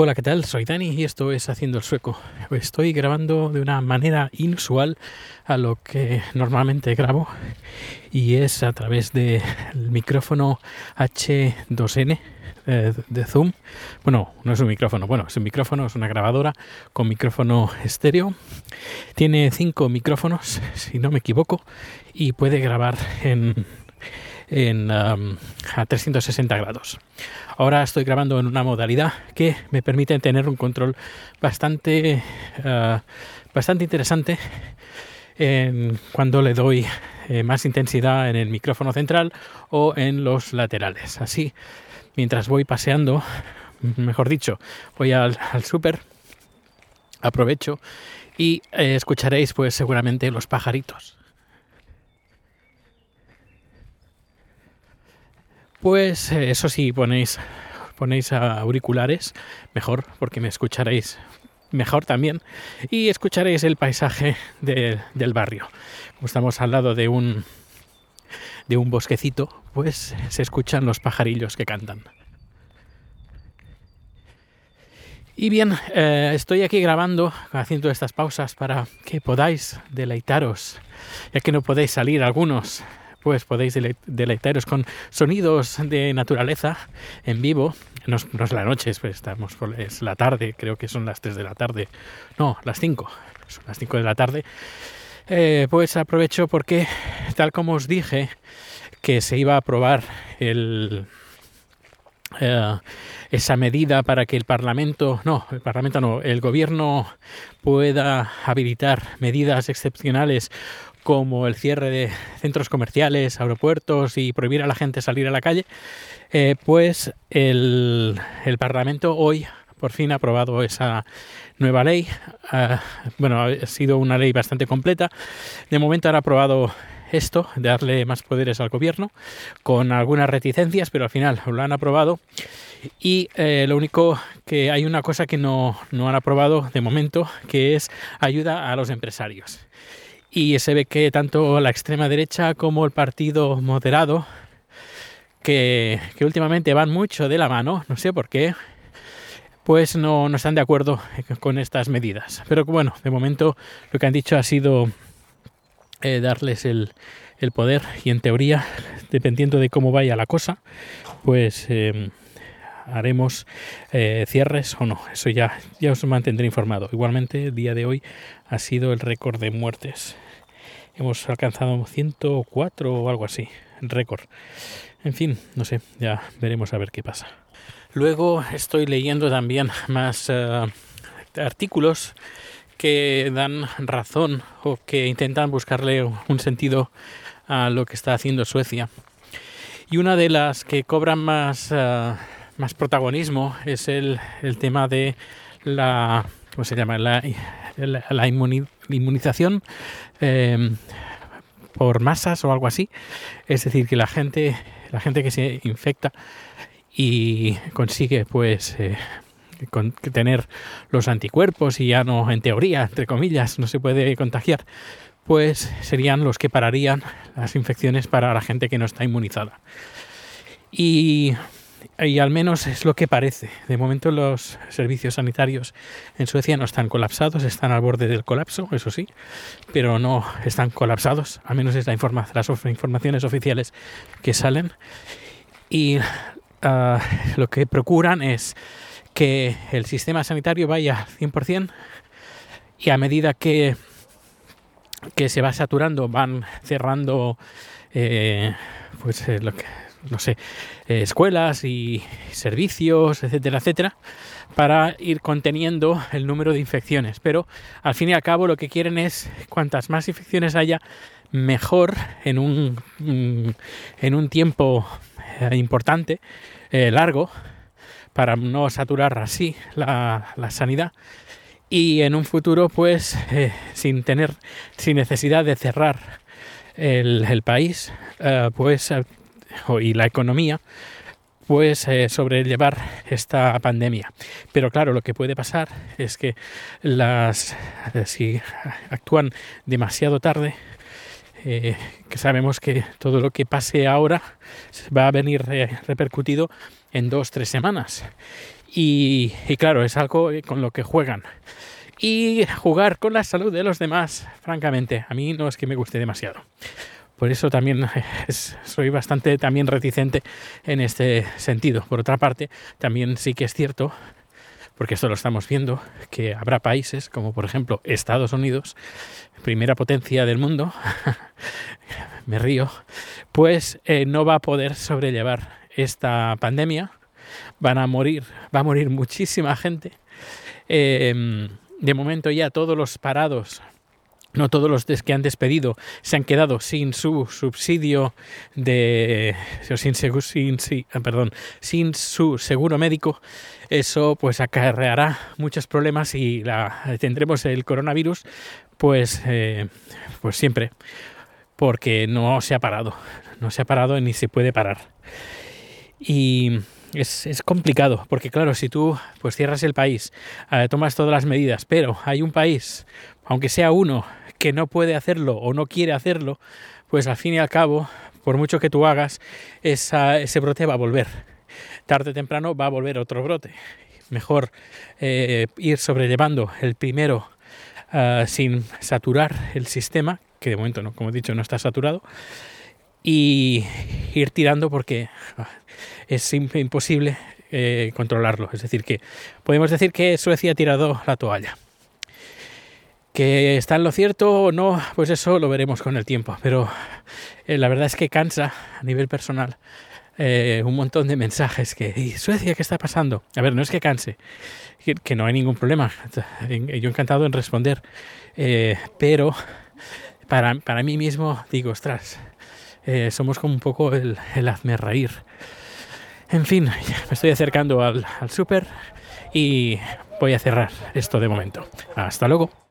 Hola, ¿qué tal? Soy Dani y esto es Haciendo el Sueco. Estoy grabando de una manera inusual a lo que normalmente grabo y es a través del micrófono H2N eh, de Zoom. Bueno, no es un micrófono, bueno, es un micrófono, es una grabadora con micrófono estéreo. Tiene cinco micrófonos, si no me equivoco, y puede grabar en en, um, a 360 grados. Ahora estoy grabando en una modalidad que me permite tener un control bastante, uh, bastante interesante en cuando le doy eh, más intensidad en el micrófono central o en los laterales. Así, mientras voy paseando, mejor dicho, voy al, al súper, aprovecho y eh, escucharéis pues seguramente los pajaritos. Pues eh, eso sí, ponéis, ponéis auriculares, mejor, porque me escucharéis mejor también y escucharéis el paisaje de, del barrio. Como estamos al lado de un, de un bosquecito, pues se escuchan los pajarillos que cantan. Y bien, eh, estoy aquí grabando, haciendo estas pausas para que podáis deleitaros, ya que no podéis salir algunos pues podéis deleitaros con sonidos de naturaleza en vivo. No, es la noche, es, pues estamos es la tarde, creo que son las 3 de la tarde. No, las 5. Son las 5 de la tarde. Eh, pues aprovecho porque, tal como os dije, que se iba a aprobar eh, esa medida para que el Parlamento, no, el Parlamento no, el Gobierno pueda habilitar medidas excepcionales como el cierre de centros comerciales, aeropuertos y prohibir a la gente salir a la calle, eh, pues el, Parlamento hoy por fin ha aprobado esa nueva ley. Ah, bueno, ha sido una ley bastante completa. De momento han aprobado esto, de darle más poderes al gobierno, con algunas reticencias, pero al final lo han aprobado. Y eh, lo único que hay una cosa que no, no han aprobado de momento, que es ayuda a los empresarios y se ve que tanto la extrema derecha como el partido moderado, que, últimamente van mucho de la mano, no sé por qué, pues no, no, están de acuerdo con estas medidas. Pero bueno, de momento lo que han dicho ha sido eh, darles el, el, poder y en teoría, dependiendo de cómo vaya la cosa, pues eh, haremos eh, cierres o no. Eso ya, ya os mantendré informado. Igualmente, el día de hoy ha sido el récord de muertes. Hemos alcanzado 104 o algo así, récord. En fin, no sé, ya veremos a ver qué pasa. Luego estoy leyendo también más eh, artículos que dan razón o que intentan buscarle un sentido a lo que está haciendo Suecia. Y una de las que cobran más eh, más protagonismo es el, el tema de la ¿cómo se llama? la, la, inmunización eh, por masas o algo así es decir que la gente la gente que se infecta y consigue pues eh, tener los anticuerpos y ya no en teoría entre comillas no se puede contagiar pues serían los que pararían las infecciones para la gente que no está inmunizada y y al menos es lo que parece. De momento los servicios sanitarios en Suecia no están colapsados, están al borde del colapso, eso sí, pero no están colapsados, al menos es la las informaciones oficiales que salen. Y ah, lo que procuran es que el sistema sanitario vaya 100% y a medida que, que se va saturando van cerrando eh, pues eh, lo que no sé, eh, escuelas y servicios, etcétera, etcétera, para ir conteniendo el número de infecciones. Pero al fin y al cabo lo que quieren es cuantas más infecciones haya, mejor en un, mm, en un tiempo eh, importante, eh, largo, para no saturar así la, la sanidad y en un futuro pues sin tener sin necesidad de cerrar el, el país pues y la economía pues eh, sobrellevar esta pandemia. Pero claro, lo que puede pasar es que las eh, si actúan demasiado tarde, eh, que sabemos que todo lo que pase ahora va a venir repercutido en dos tres semanas Y, y claro, es algo con lo que juegan. Y jugar con la salud de los demás, francamente, a mí no es que me guste demasiado. Por eso también soy bastante también reticente en este sentido. Por otra parte, también sí que es cierto, porque esto lo estamos viendo, que habrá países como por ejemplo Estados Unidos, primera potencia del mundo, me río, pues eh, no va a poder sobrellevar esta pandemia. Van a morir, va a morir muchísima gente. Em, de momento ya todos los parados no todos los que han despedido se han quedado sin su subsidio de sin, sin, sin, ah, perdón, sin su seguro médico. Eso pues acarreará muchos problemas y la, tendremos el coronavirus pues eh, pues siempre porque no se ha parado no se ha parado ni se puede parar. Y es, es, complicado, porque claro, si tú pues cierras el país, eh, tomas todas las medidas, pero hay un país, aunque sea uno, que no puede hacerlo o no quiere hacerlo, pues al fin y al cabo, por mucho que tú hagas, ese brote va a volver. Tarde o temprano va a volver otro brote. Mejor eh, ir sobrellevando el primero ah, sin saturar el sistema, que de momento, como he dicho, no está saturado, y ir tirando porque ah, es imposible eh, controlarlo. Es decir, que podemos decir que Suecia ha tirado la toalla. Que está en lo cierto o no, pues eso lo veremos con el tiempo. Pero eh, la verdad es que cansa a nivel personal eh, un montón de mensajes que, ¿y Suecia qué está pasando? A ver, no es que canse, que, no hay ningún problema. Yo encantado en responder. pero para, para mí mismo digo, ostras, somos como un poco el, el hazme reír en fin, me estoy acercando al, al súper y voy a cerrar esto de momento. Hasta luego.